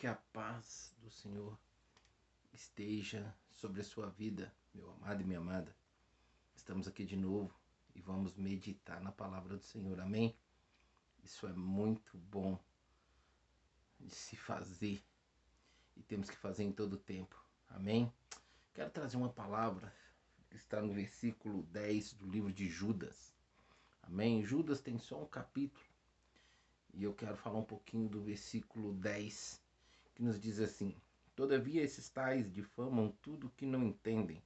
Que a paz do Senhor esteja sobre a sua vida, meu amado e minha amada. Estamos aqui de novo e vamos meditar na palavra do Senhor. Amém? Isso é muito bom de se fazer e temos que fazer em todo tempo. Amém? Quero trazer uma palavra que está no versículo 10 do livro de Judas. Amém? Judas tem só um capítulo e eu quero falar um pouquinho do versículo 10 que nos diz assim: Todavia esses tais difamam tudo que não entendem,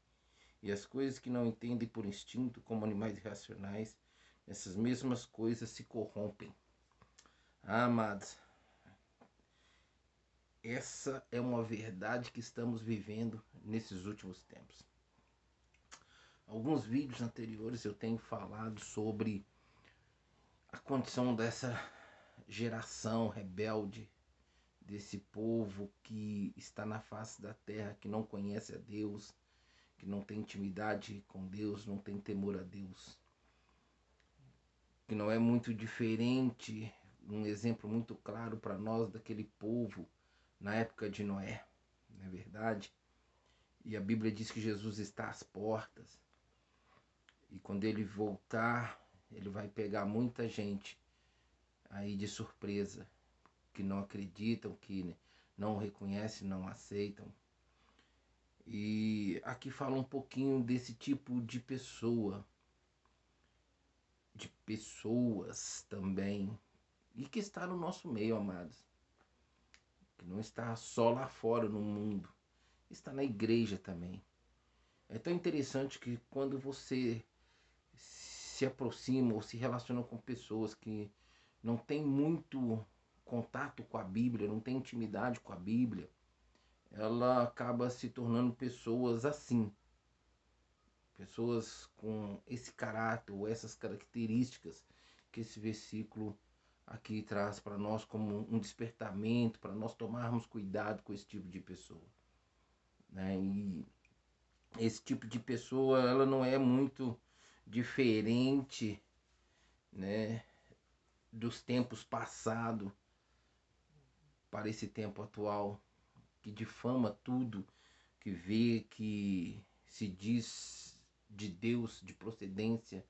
e as coisas que não entendem por instinto, como animais irracionais, essas mesmas coisas se corrompem. Ah, amados, essa é uma verdade que estamos vivendo nesses últimos tempos. Alguns vídeos anteriores eu tenho falado sobre a condição dessa geração rebelde desse povo que está na face da terra, que não conhece a Deus, que não tem intimidade com Deus, não tem temor a Deus. Que não é muito diferente, um exemplo muito claro para nós daquele povo na época de Noé, não é verdade? E a Bíblia diz que Jesus está às portas. E quando ele voltar, ele vai pegar muita gente aí de surpresa que não acreditam, que não reconhecem, não aceitam. E aqui fala um pouquinho desse tipo de pessoa, de pessoas também, e que está no nosso meio, amados. Que não está só lá fora no mundo, está na igreja também. É tão interessante que quando você se aproxima ou se relaciona com pessoas que não tem muito contato com a Bíblia, não tem intimidade com a Bíblia, ela acaba se tornando pessoas assim. Pessoas com esse caráter ou essas características que esse versículo aqui traz para nós como um despertamento, para nós tomarmos cuidado com esse tipo de pessoa. Né? E esse tipo de pessoa, ela não é muito diferente, né, dos tempos passados para esse tempo atual, que difama tudo, que vê que se diz de Deus, de procedência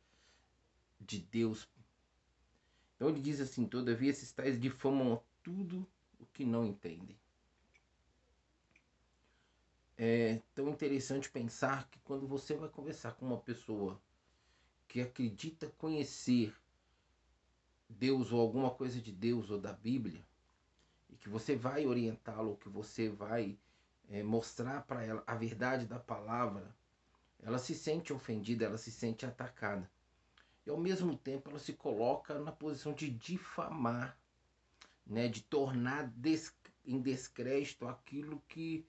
de Deus. Então ele diz assim: todavia esses tais difamam tudo o que não entendem. É tão interessante pensar que quando você vai conversar com uma pessoa que acredita conhecer Deus ou alguma coisa de Deus ou da Bíblia, que você vai orientá-lo, que você vai é, mostrar para ela a verdade da palavra, ela se sente ofendida, ela se sente atacada. E ao mesmo tempo ela se coloca na posição de difamar, né, de tornar em descrédito aquilo que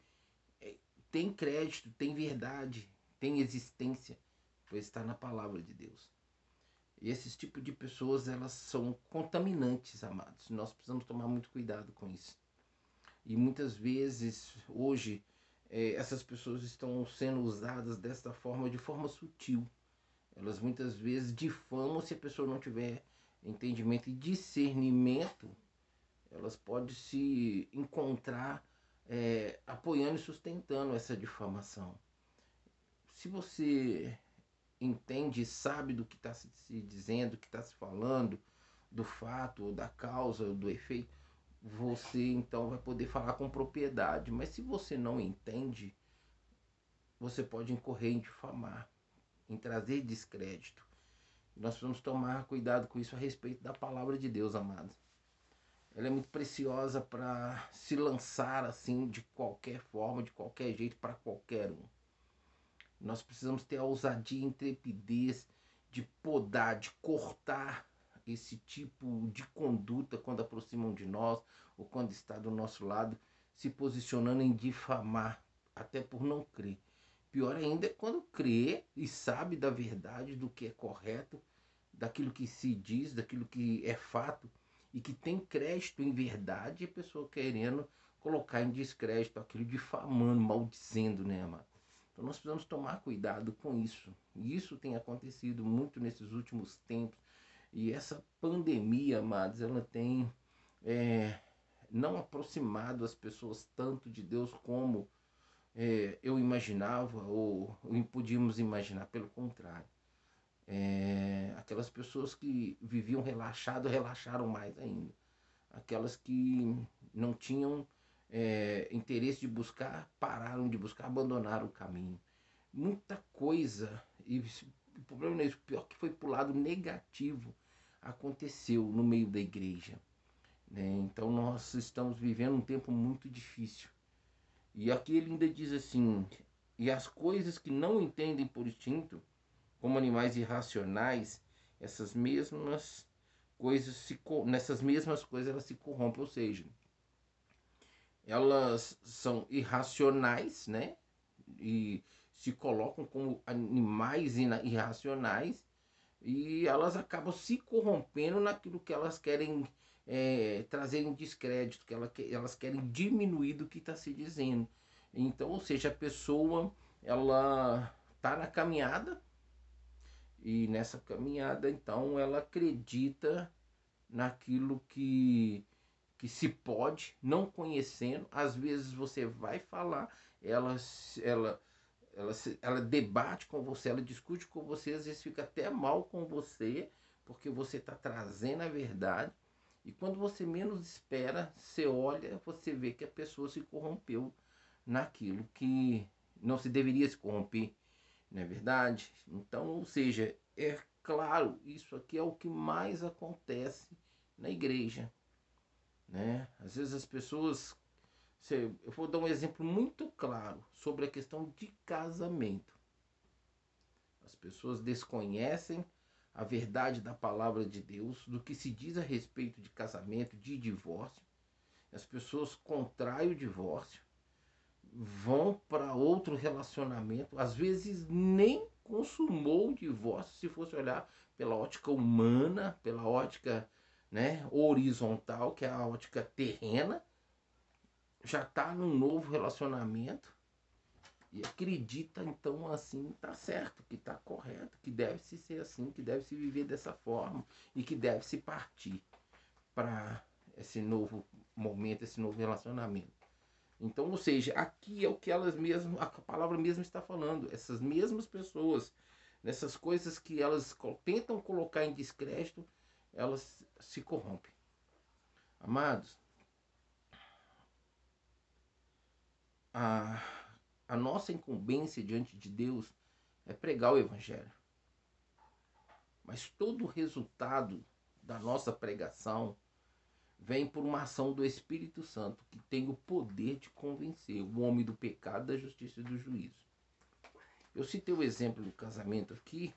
é, tem crédito, tem verdade, tem existência, pois está na palavra de Deus. E esses tipos de pessoas, elas são contaminantes, amados. Nós precisamos tomar muito cuidado com isso. E muitas vezes, hoje, é, essas pessoas estão sendo usadas desta forma, de forma sutil. Elas muitas vezes difamam se a pessoa não tiver entendimento e discernimento. Elas podem se encontrar é, apoiando e sustentando essa difamação. Se você entende, sabe do que está se, se dizendo, do que está se falando, do fato, ou da causa, ou do efeito, você então vai poder falar com propriedade. Mas se você não entende, você pode incorrer em difamar, em trazer descrédito. Nós precisamos tomar cuidado com isso a respeito da palavra de Deus, amados. Ela é muito preciosa para se lançar assim de qualquer forma, de qualquer jeito, para qualquer um. Nós precisamos ter a ousadia e intrepidez de podar, de cortar esse tipo de conduta quando aproximam de nós ou quando está do nosso lado, se posicionando em difamar, até por não crer. Pior ainda é quando crê e sabe da verdade, do que é correto, daquilo que se diz, daquilo que é fato e que tem crédito em verdade, e a pessoa querendo colocar em descrédito aquilo, difamando, maldizendo, né, amado? Então nós precisamos tomar cuidado com isso. E isso tem acontecido muito nesses últimos tempos. E essa pandemia, amados, ela tem é, não aproximado as pessoas tanto de Deus como é, eu imaginava ou, ou podíamos imaginar, pelo contrário. É, aquelas pessoas que viviam relaxado relaxaram mais ainda. Aquelas que não tinham é, interesse de buscar, pararam de buscar, abandonaram o caminho. Muita coisa, e o problema não é isso, pior que foi para o lado negativo aconteceu no meio da igreja. Né? Então nós estamos vivendo um tempo muito difícil. E aqui ele ainda diz assim: e as coisas que não entendem por instinto, como animais irracionais, essas mesmas coisas se nessas mesmas coisas elas se corrompem, ou seja, elas são irracionais, né? E se colocam como animais irracionais e elas acabam se corrompendo naquilo que elas querem é, trazer em descrédito, que elas querem diminuir do que está se dizendo. Então, ou seja, a pessoa ela está na caminhada e nessa caminhada, então, ela acredita naquilo que, que se pode, não conhecendo. Às vezes você vai falar, ela, ela, ela, ela debate com você, ela discute com você, às vezes fica até mal com você, porque você está trazendo a verdade. E quando você menos espera, você olha, você vê que a pessoa se corrompeu naquilo que não se deveria se corromper não é verdade? Então, ou seja, é claro, isso aqui é o que mais acontece na igreja, né? Às vezes as pessoas, eu vou dar um exemplo muito claro sobre a questão de casamento. As pessoas desconhecem a verdade da palavra de Deus, do que se diz a respeito de casamento, de divórcio. As pessoas contraem o divórcio vão para outro relacionamento, às vezes nem consumou o divórcio, se fosse olhar pela ótica humana, pela ótica né, horizontal, que é a ótica terrena, já está num novo relacionamento e acredita então assim tá certo, que está correto, que deve se ser assim, que deve se viver dessa forma e que deve se partir para esse novo momento, esse novo relacionamento. Então, ou seja, aqui é o que elas mesmas, a palavra mesmo está falando, essas mesmas pessoas, nessas coisas que elas tentam colocar em descrédito, elas se corrompem. Amados, a, a nossa incumbência diante de Deus é pregar o Evangelho. Mas todo o resultado da nossa pregação, vem por uma ação do Espírito Santo, que tem o poder de convencer o homem do pecado, da justiça e do juízo. Eu citei o exemplo do casamento aqui,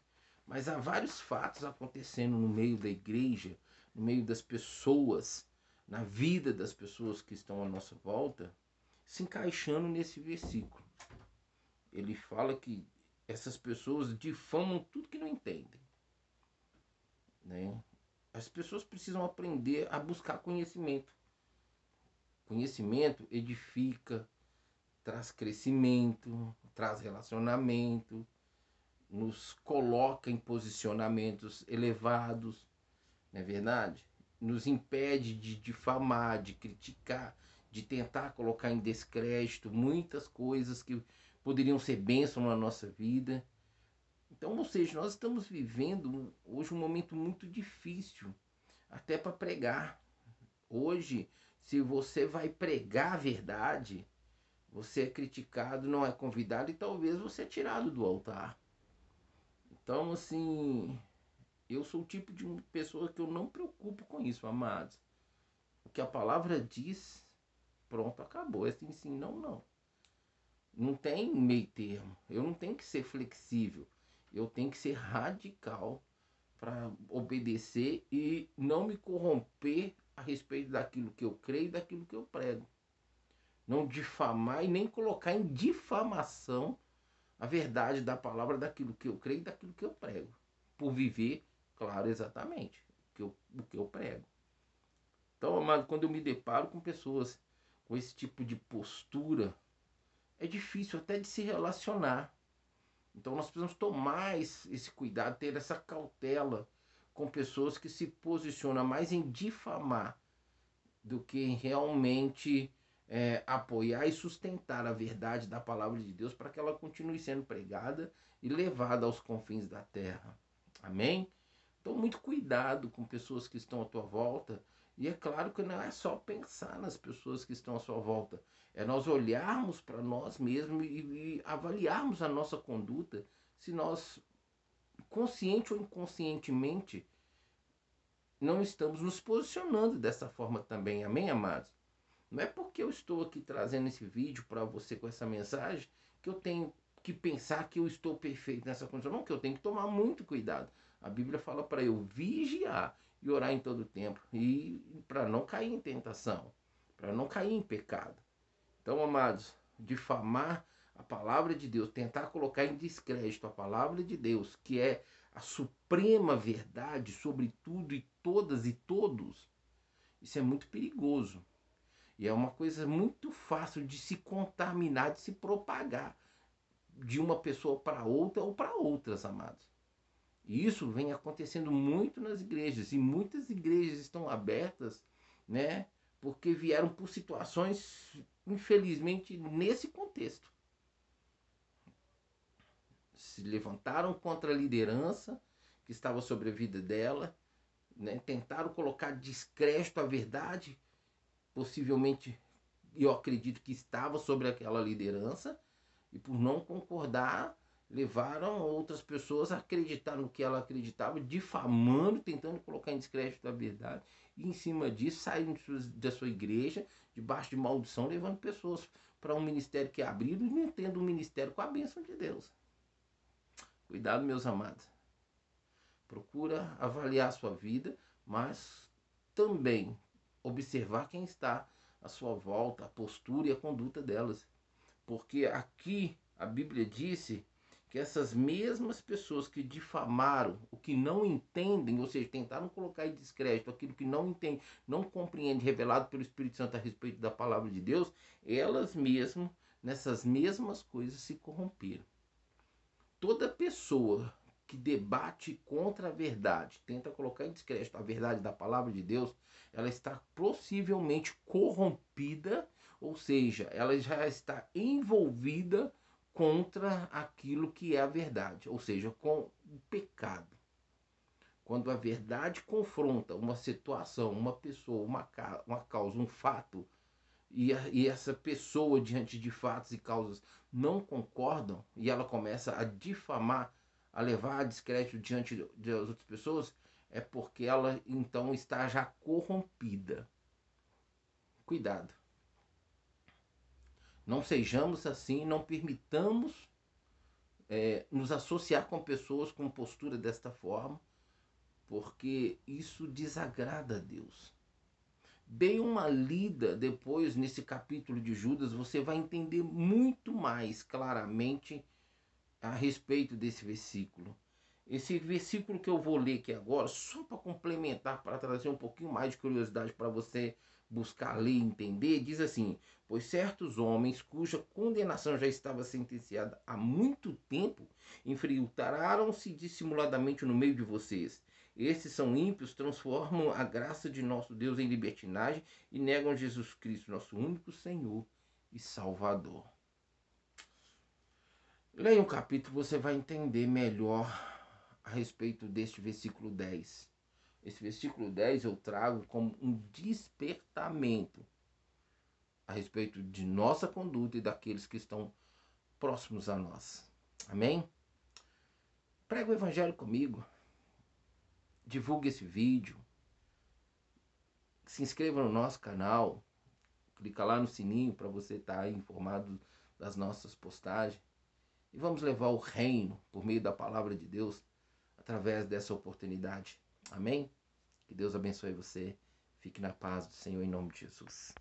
mas há vários fatos acontecendo no meio da igreja, no meio das pessoas, na vida das pessoas que estão à nossa volta, se encaixando nesse versículo. Ele fala que essas pessoas difamam tudo que não entendem. Né? As pessoas precisam aprender a buscar conhecimento. Conhecimento edifica, traz crescimento, traz relacionamento, nos coloca em posicionamentos elevados, é verdade? Nos impede de difamar, de criticar, de tentar colocar em descrédito muitas coisas que poderiam ser bênção na nossa vida. Então, ou seja, nós estamos vivendo hoje um momento muito difícil, até para pregar. Hoje, se você vai pregar a verdade, você é criticado, não é convidado e talvez você é tirado do altar. Então, assim, eu sou o tipo de pessoa que eu não preocupo com isso, amados. O que a palavra diz, pronto, acabou. É assim, sim, não, não. Não tem meio termo. Eu não tenho que ser flexível eu tenho que ser radical para obedecer e não me corromper a respeito daquilo que eu creio e daquilo que eu prego. Não difamar e nem colocar em difamação a verdade da palavra daquilo que eu creio e daquilo que eu prego. Por viver, claro, exatamente o que eu, o que eu prego. Então, amado, quando eu me deparo com pessoas com esse tipo de postura, é difícil até de se relacionar. Então nós precisamos tomar esse cuidado, ter essa cautela com pessoas que se posicionam mais em difamar do que realmente é, apoiar e sustentar a verdade da palavra de Deus para que ela continue sendo pregada e levada aos confins da terra. Amém? Então, muito cuidado com pessoas que estão à tua volta. E é claro que não é só pensar nas pessoas que estão à sua volta, é nós olharmos para nós mesmos e, e avaliarmos a nossa conduta, se nós, consciente ou inconscientemente, não estamos nos posicionando dessa forma também. Amém, amados? Não é porque eu estou aqui trazendo esse vídeo para você com essa mensagem que eu tenho que pensar que eu estou perfeito nessa condição. Não, que eu tenho que tomar muito cuidado. A Bíblia fala para eu vigiar e orar em todo tempo e para não cair em tentação, para não cair em pecado. Então, amados, difamar a palavra de Deus, tentar colocar em descrédito a palavra de Deus, que é a suprema verdade sobre tudo e todas e todos, isso é muito perigoso. E é uma coisa muito fácil de se contaminar, de se propagar de uma pessoa para outra ou para outras, amados. E isso vem acontecendo muito nas igrejas. E muitas igrejas estão abertas, né? Porque vieram por situações, infelizmente, nesse contexto. Se levantaram contra a liderança que estava sobre a vida dela, né? tentaram colocar descrédito à verdade possivelmente eu acredito que estava sobre aquela liderança e por não concordar levaram outras pessoas a acreditar no que ela acreditava, difamando, tentando colocar em descrédito a verdade e em cima disso saíram da sua igreja debaixo de maldição, levando pessoas para um ministério que é abrido e não tendo um ministério com a bênção de Deus. Cuidado, meus amados. Procura avaliar a sua vida, mas também observar quem está à sua volta, a postura e a conduta delas. Porque aqui a Bíblia disse que essas mesmas pessoas que difamaram o que não entendem, ou seja, tentaram colocar em descrédito aquilo que não entende, não compreende, revelado pelo Espírito Santo a respeito da palavra de Deus, elas mesmas, nessas mesmas coisas, se corromperam. Toda pessoa que debate contra a verdade, tenta colocar em descrédito a verdade da palavra de Deus, ela está possivelmente corrompida, ou seja, ela já está envolvida contra aquilo que é a verdade, ou seja, com o pecado. Quando a verdade confronta uma situação, uma pessoa, uma, causa, um fato, e, a, e essa pessoa, diante de fatos e causas, não concordam, e ela começa a difamar a levar a descrédito diante das outras pessoas, é porque ela então está já corrompida. Cuidado. Não sejamos assim, não permitamos é, nos associar com pessoas com postura desta forma, porque isso desagrada a Deus. Dê uma lida depois nesse capítulo de Judas, você vai entender muito mais claramente a respeito desse versículo. Esse versículo que eu vou ler aqui agora, só para complementar, para trazer um pouquinho mais de curiosidade para você buscar ler e entender, diz assim: Pois certos homens, cuja condenação já estava sentenciada há muito tempo, infiltraram-se dissimuladamente no meio de vocês. Esses são ímpios, transformam a graça de nosso Deus em libertinagem e negam Jesus Cristo, nosso único Senhor e Salvador. Leia um capítulo, você vai entender melhor a respeito deste versículo 10. Esse versículo 10 eu trago como um despertamento a respeito de nossa conduta e daqueles que estão próximos a nós. Amém? Prega o evangelho comigo. Divulgue esse vídeo. Se inscreva no nosso canal. Clica lá no sininho para você estar informado das nossas postagens e vamos levar o reino por meio da palavra de Deus através dessa oportunidade. Amém? Que Deus abençoe você. Fique na paz do Senhor em nome de Jesus.